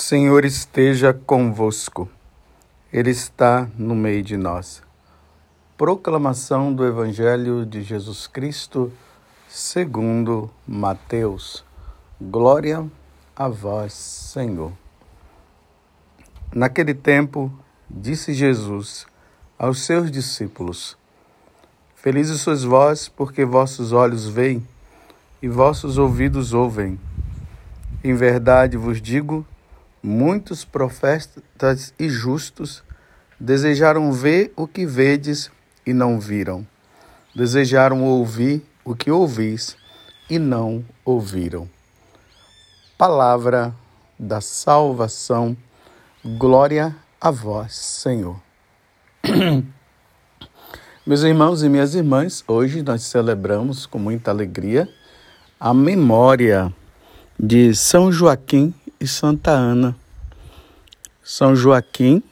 Senhor esteja convosco, Ele está no meio de nós. Proclamação do Evangelho de Jesus Cristo, segundo Mateus. Glória a vós, Senhor. Naquele tempo, disse Jesus aos seus discípulos: Felizes sois vós, porque vossos olhos veem e vossos ouvidos ouvem. Em verdade vos digo, muitos profetas e justos desejaram ver o que vedes e não viram. Desejaram ouvir o que ouvis e não ouviram. Palavra da salvação. Glória a vós, Senhor. Meus irmãos e minhas irmãs, hoje nós celebramos com muita alegria a memória de São Joaquim e Santa Ana. São Joaquim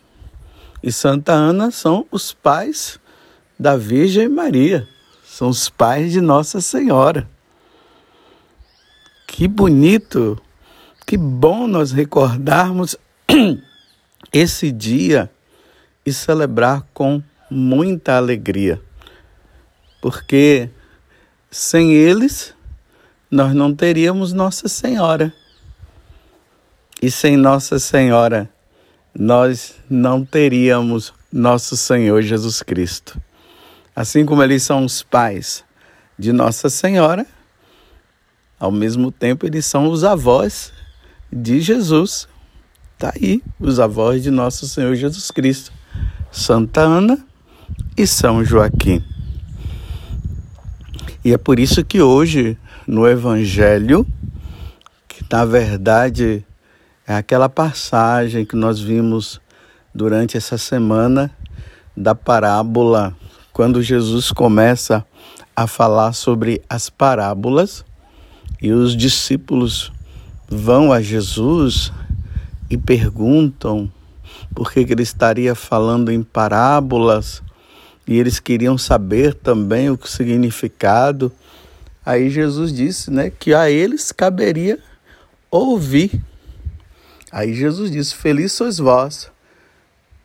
e Santa Ana são os pais da Virgem Maria, são os pais de Nossa Senhora. Que bonito, que bom nós recordarmos esse dia e celebrar com muita alegria, porque sem eles nós não teríamos Nossa Senhora. E sem Nossa Senhora, nós não teríamos nosso Senhor Jesus Cristo. Assim como eles são os pais de Nossa Senhora, ao mesmo tempo eles são os avós de Jesus. Está aí, os avós de nosso Senhor Jesus Cristo, Santa Ana e São Joaquim. E é por isso que hoje, no Evangelho, que na verdade é aquela passagem que nós vimos durante essa semana da parábola, quando Jesus começa a falar sobre as parábolas e os discípulos vão a Jesus e perguntam por que ele estaria falando em parábolas e eles queriam saber também o significado. Aí Jesus disse, né, que a eles caberia ouvir Aí Jesus disse: Feliz sois vós,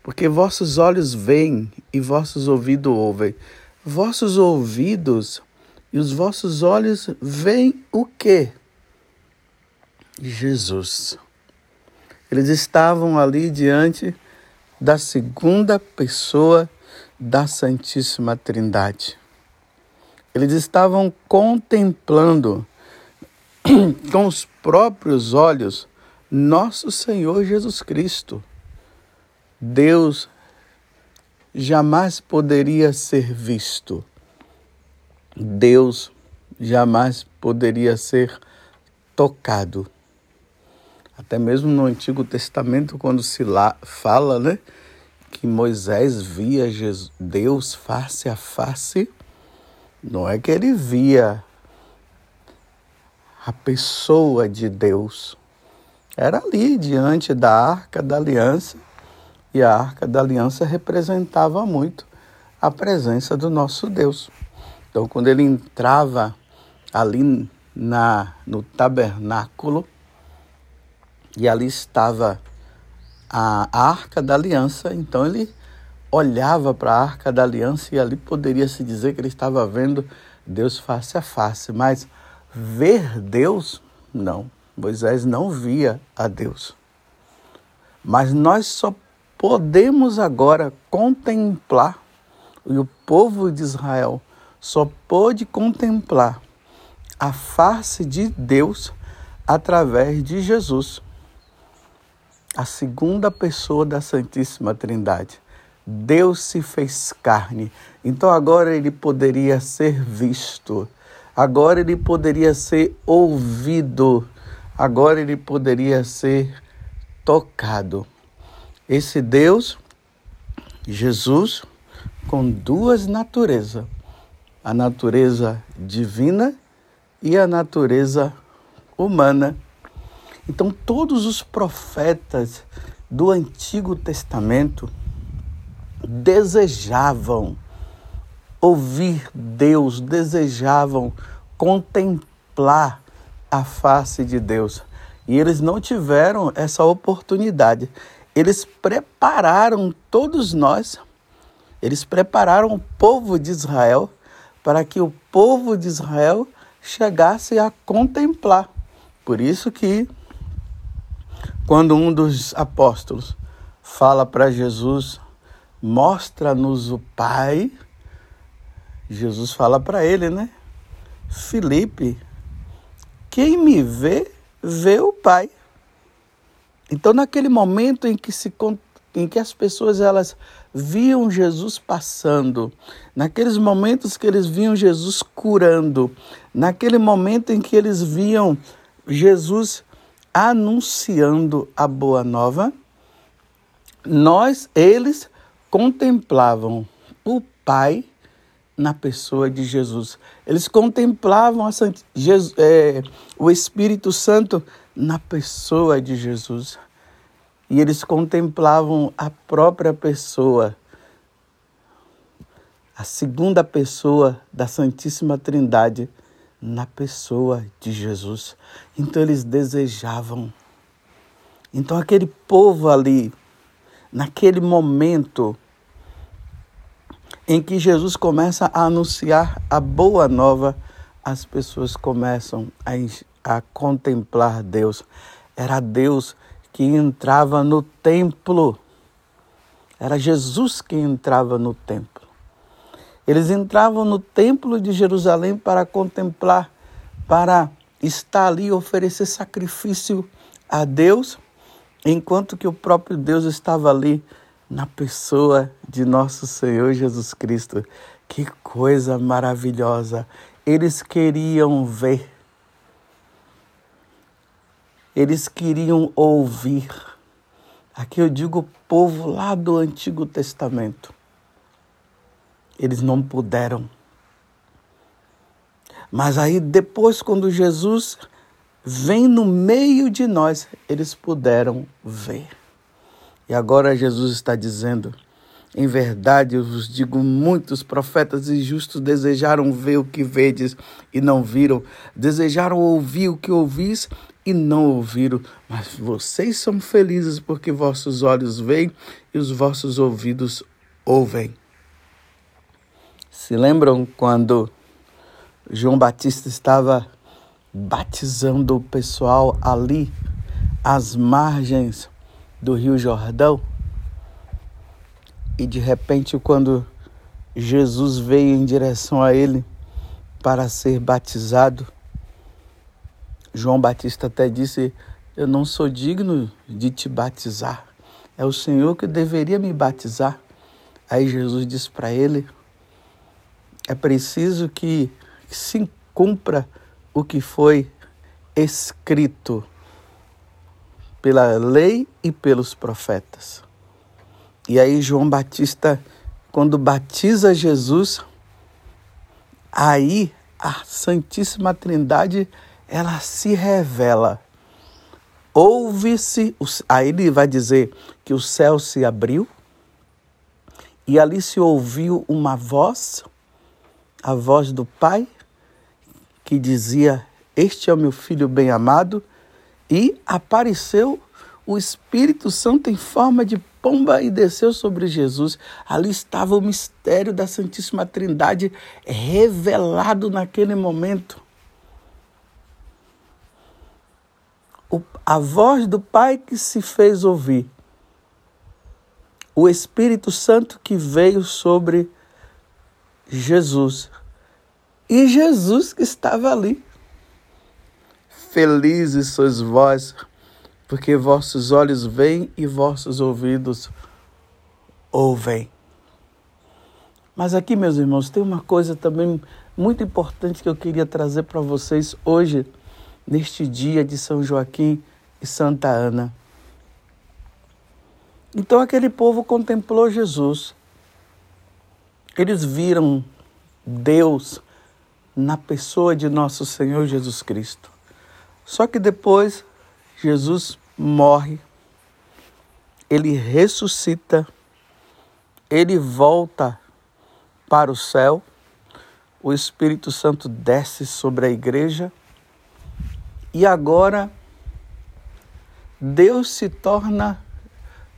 porque vossos olhos veem e vossos ouvidos ouvem. Vossos ouvidos e os vossos olhos veem o quê? Jesus. Eles estavam ali diante da segunda pessoa da Santíssima Trindade. Eles estavam contemplando com os próprios olhos nosso Senhor Jesus Cristo. Deus jamais poderia ser visto. Deus jamais poderia ser tocado. Até mesmo no Antigo Testamento, quando se lá fala, né, que Moisés via Jesus, Deus face a face, não é que ele via a pessoa de Deus, era ali diante da Arca da Aliança, e a Arca da Aliança representava muito a presença do nosso Deus. Então, quando ele entrava ali na, no tabernáculo, e ali estava a Arca da Aliança, então ele olhava para a Arca da Aliança e ali poderia se dizer que ele estava vendo Deus face a face, mas ver Deus, não. Moisés não via a Deus. Mas nós só podemos agora contemplar, e o povo de Israel só pôde contemplar a face de Deus através de Jesus, a segunda pessoa da Santíssima Trindade. Deus se fez carne, então agora ele poderia ser visto, agora ele poderia ser ouvido agora ele poderia ser tocado. Esse Deus, Jesus, com duas naturezas, a natureza divina e a natureza humana. Então, todos os profetas do Antigo Testamento desejavam ouvir Deus, desejavam contemplar a face de Deus. E eles não tiveram essa oportunidade. Eles prepararam todos nós, eles prepararam o povo de Israel para que o povo de Israel chegasse a contemplar. Por isso que quando um dos apóstolos fala para Jesus, mostra-nos o Pai, Jesus fala para ele, né? Felipe, quem me vê, vê o Pai. Então, naquele momento em que, se, em que as pessoas elas viam Jesus passando, naqueles momentos que eles viam Jesus curando, naquele momento em que eles viam Jesus anunciando a boa nova, nós, eles contemplavam o Pai na pessoa de Jesus. Eles contemplavam Sant... Jesus, é, o Espírito Santo na pessoa de Jesus. E eles contemplavam a própria pessoa, a segunda pessoa da Santíssima Trindade na pessoa de Jesus. Então eles desejavam. Então aquele povo ali, naquele momento em que Jesus começa a anunciar a boa nova, as pessoas começam a, a contemplar Deus. Era Deus que entrava no templo. Era Jesus que entrava no templo. Eles entravam no templo de Jerusalém para contemplar, para estar ali e oferecer sacrifício a Deus, enquanto que o próprio Deus estava ali na pessoa de nosso Senhor Jesus Cristo. Que coisa maravilhosa! Eles queriam ver, eles queriam ouvir. Aqui eu digo o povo lá do Antigo Testamento eles não puderam. Mas aí depois, quando Jesus vem no meio de nós, eles puderam ver. E agora Jesus está dizendo: em verdade, eu vos digo, muitos profetas e justos desejaram ver o que vedes e não viram, desejaram ouvir o que ouvis e não ouviram, mas vocês são felizes porque vossos olhos veem e os vossos ouvidos ouvem. Se lembram quando João Batista estava batizando o pessoal ali, às margens do Rio Jordão? E de repente, quando Jesus veio em direção a ele para ser batizado, João Batista até disse: Eu não sou digno de te batizar, é o Senhor que deveria me batizar. Aí Jesus disse para ele: é preciso que se cumpra o que foi escrito pela lei e pelos profetas. E aí João Batista, quando batiza Jesus, aí a Santíssima Trindade ela se revela. Ouve-se, aí ele vai dizer que o céu se abriu e ali se ouviu uma voz a voz do Pai que dizia: Este é o meu filho bem-amado, e apareceu o Espírito Santo em forma de pomba e desceu sobre Jesus. Ali estava o mistério da Santíssima Trindade revelado naquele momento. O, a voz do Pai que se fez ouvir. O Espírito Santo que veio sobre Jesus. E Jesus que estava ali. Felizes sois vós, porque vossos olhos veem e vossos ouvidos ouvem. Mas aqui, meus irmãos, tem uma coisa também muito importante que eu queria trazer para vocês hoje, neste dia de São Joaquim e Santa Ana. Então aquele povo contemplou Jesus. Eles viram Deus na pessoa de nosso Senhor Jesus Cristo. Só que depois Jesus morre, ele ressuscita, ele volta para o céu, o Espírito Santo desce sobre a igreja e agora Deus se torna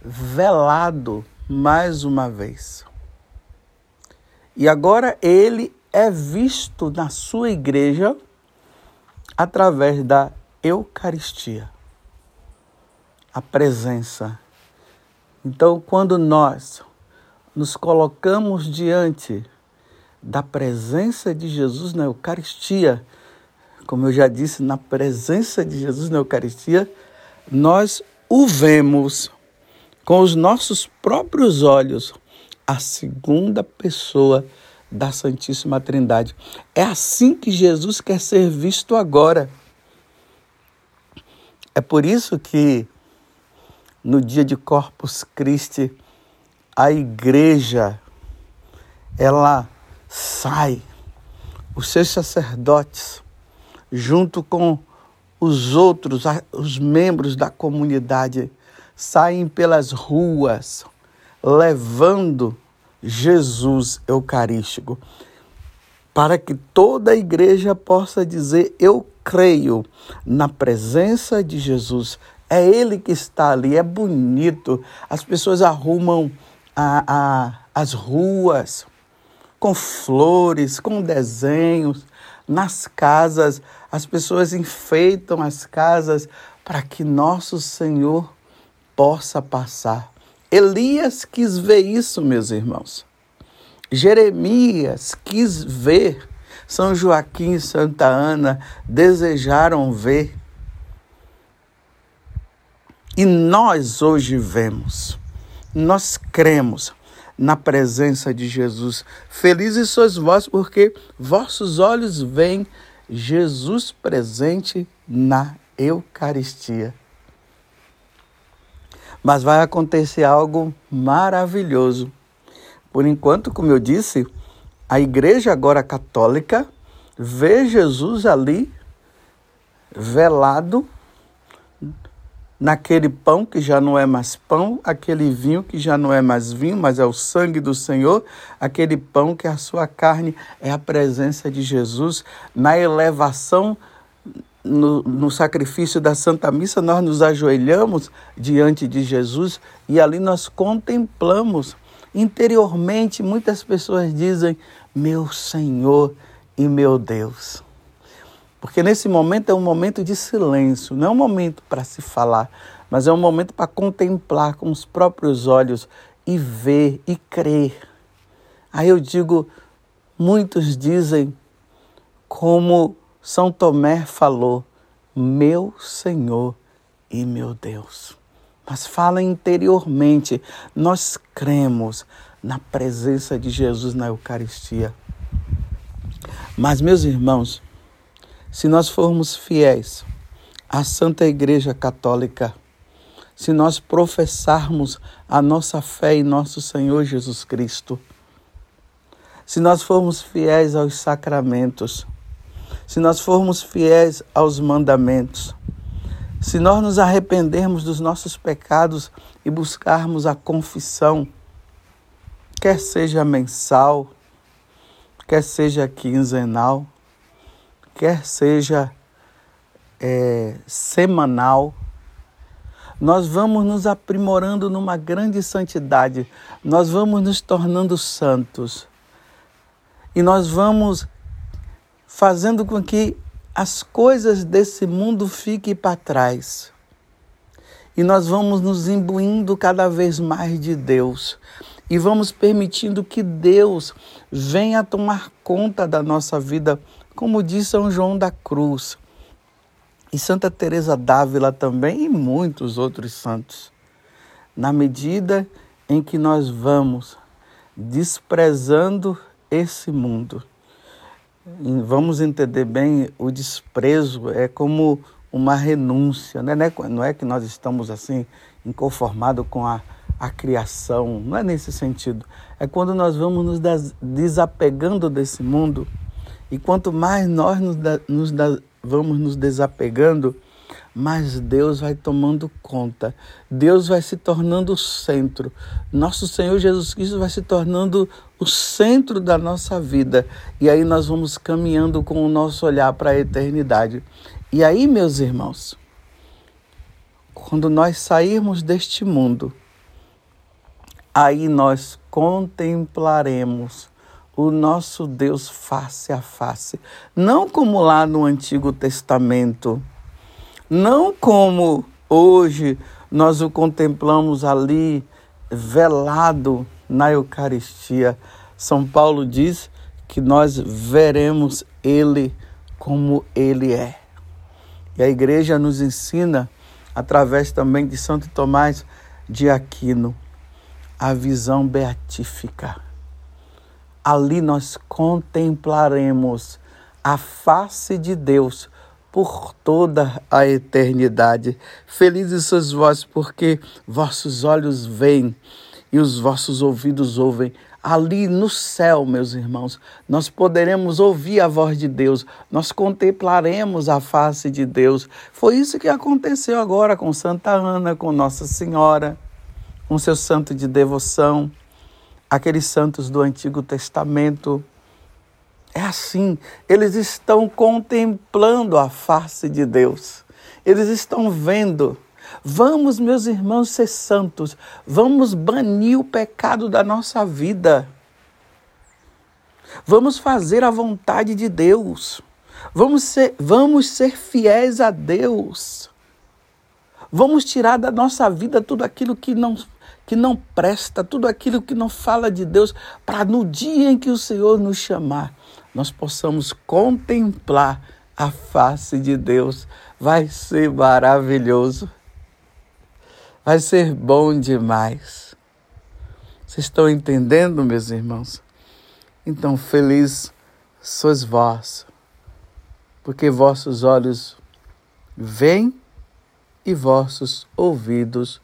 velado mais uma vez. E agora ele é visto na sua igreja através da Eucaristia, a presença. Então, quando nós nos colocamos diante da presença de Jesus na Eucaristia, como eu já disse, na presença de Jesus na Eucaristia, nós o vemos com os nossos próprios olhos, a segunda pessoa da Santíssima Trindade. É assim que Jesus quer ser visto agora. É por isso que no dia de Corpus Christi a igreja ela sai. Os seus sacerdotes junto com os outros os membros da comunidade saem pelas ruas levando Jesus Eucarístico, para que toda a igreja possa dizer: Eu creio na presença de Jesus. É Ele que está ali, é bonito. As pessoas arrumam a, a, as ruas com flores, com desenhos. Nas casas, as pessoas enfeitam as casas para que nosso Senhor possa passar. Elias quis ver isso, meus irmãos. Jeremias quis ver. São Joaquim e Santa Ana desejaram ver. E nós hoje vemos, nós cremos na presença de Jesus. Felizes sois vós, porque vossos olhos veem Jesus presente na Eucaristia. Mas vai acontecer algo maravilhoso. Por enquanto, como eu disse, a igreja agora católica vê Jesus ali velado naquele pão que já não é mais pão, aquele vinho que já não é mais vinho, mas é o sangue do Senhor, aquele pão que é a sua carne é a presença de Jesus na elevação no, no, sacrifício da Santa Missa, nós nos ajoelhamos diante de Jesus e ali nós contemplamos. Interiormente, muitas pessoas dizem: Meu Senhor e meu Deus. Porque nesse momento é um momento de silêncio, não é um momento para se falar, mas é um momento para contemplar com os próprios olhos e ver e crer. Aí eu digo: muitos dizem, como são Tomé falou: Meu Senhor e meu Deus. Mas fala interiormente, nós cremos na presença de Jesus na Eucaristia. Mas, meus irmãos, se nós formos fiéis à Santa Igreja Católica, se nós professarmos a nossa fé em nosso Senhor Jesus Cristo, se nós formos fiéis aos sacramentos, se nós formos fiéis aos mandamentos, se nós nos arrependermos dos nossos pecados e buscarmos a confissão, quer seja mensal, quer seja quinzenal, quer seja é, semanal, nós vamos nos aprimorando numa grande santidade, nós vamos nos tornando santos. E nós vamos fazendo com que as coisas desse mundo fiquem para trás. E nós vamos nos imbuindo cada vez mais de Deus e vamos permitindo que Deus venha tomar conta da nossa vida, como diz São João da Cruz. E Santa Teresa d'Ávila também e muitos outros santos. Na medida em que nós vamos desprezando esse mundo, vamos entender bem, o desprezo é como uma renúncia, né? não é que nós estamos assim inconformados com a, a criação, não é nesse sentido. É quando nós vamos nos desapegando desse mundo e quanto mais nós nos, nos vamos nos desapegando, mas Deus vai tomando conta, Deus vai se tornando o centro, nosso Senhor Jesus Cristo vai se tornando o centro da nossa vida, e aí nós vamos caminhando com o nosso olhar para a eternidade. E aí, meus irmãos, quando nós sairmos deste mundo, aí nós contemplaremos o nosso Deus face a face, não como lá no Antigo Testamento, não como hoje nós o contemplamos ali velado na Eucaristia. São Paulo diz que nós veremos ele como ele é. E a igreja nos ensina, através também de Santo Tomás de Aquino, a visão beatífica. Ali nós contemplaremos a face de Deus por toda a eternidade. Felizes sois vós, porque vossos olhos veem e os vossos ouvidos ouvem. Ali no céu, meus irmãos, nós poderemos ouvir a voz de Deus, nós contemplaremos a face de Deus. Foi isso que aconteceu agora com Santa Ana, com Nossa Senhora com seu santo de devoção, aqueles santos do Antigo Testamento. É assim, eles estão contemplando a face de Deus, eles estão vendo. Vamos, meus irmãos, ser santos, vamos banir o pecado da nossa vida. Vamos fazer a vontade de Deus. Vamos ser, vamos ser fiéis a Deus. Vamos tirar da nossa vida tudo aquilo que não que não presta, tudo aquilo que não fala de Deus, para no dia em que o Senhor nos chamar, nós possamos contemplar a face de Deus. Vai ser maravilhoso. Vai ser bom demais. Vocês estão entendendo, meus irmãos? Então, feliz sois vós, porque vossos olhos veem e vossos ouvidos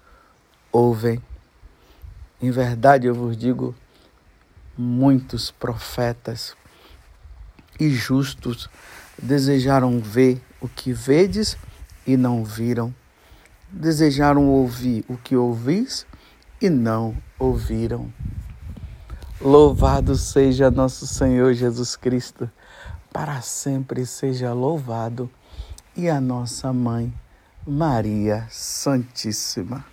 ouvem. Em verdade eu vos digo, muitos profetas e justos desejaram ver o que vedes e não viram, desejaram ouvir o que ouvis e não ouviram. Louvado seja nosso Senhor Jesus Cristo, para sempre seja louvado, e a nossa mãe, Maria Santíssima.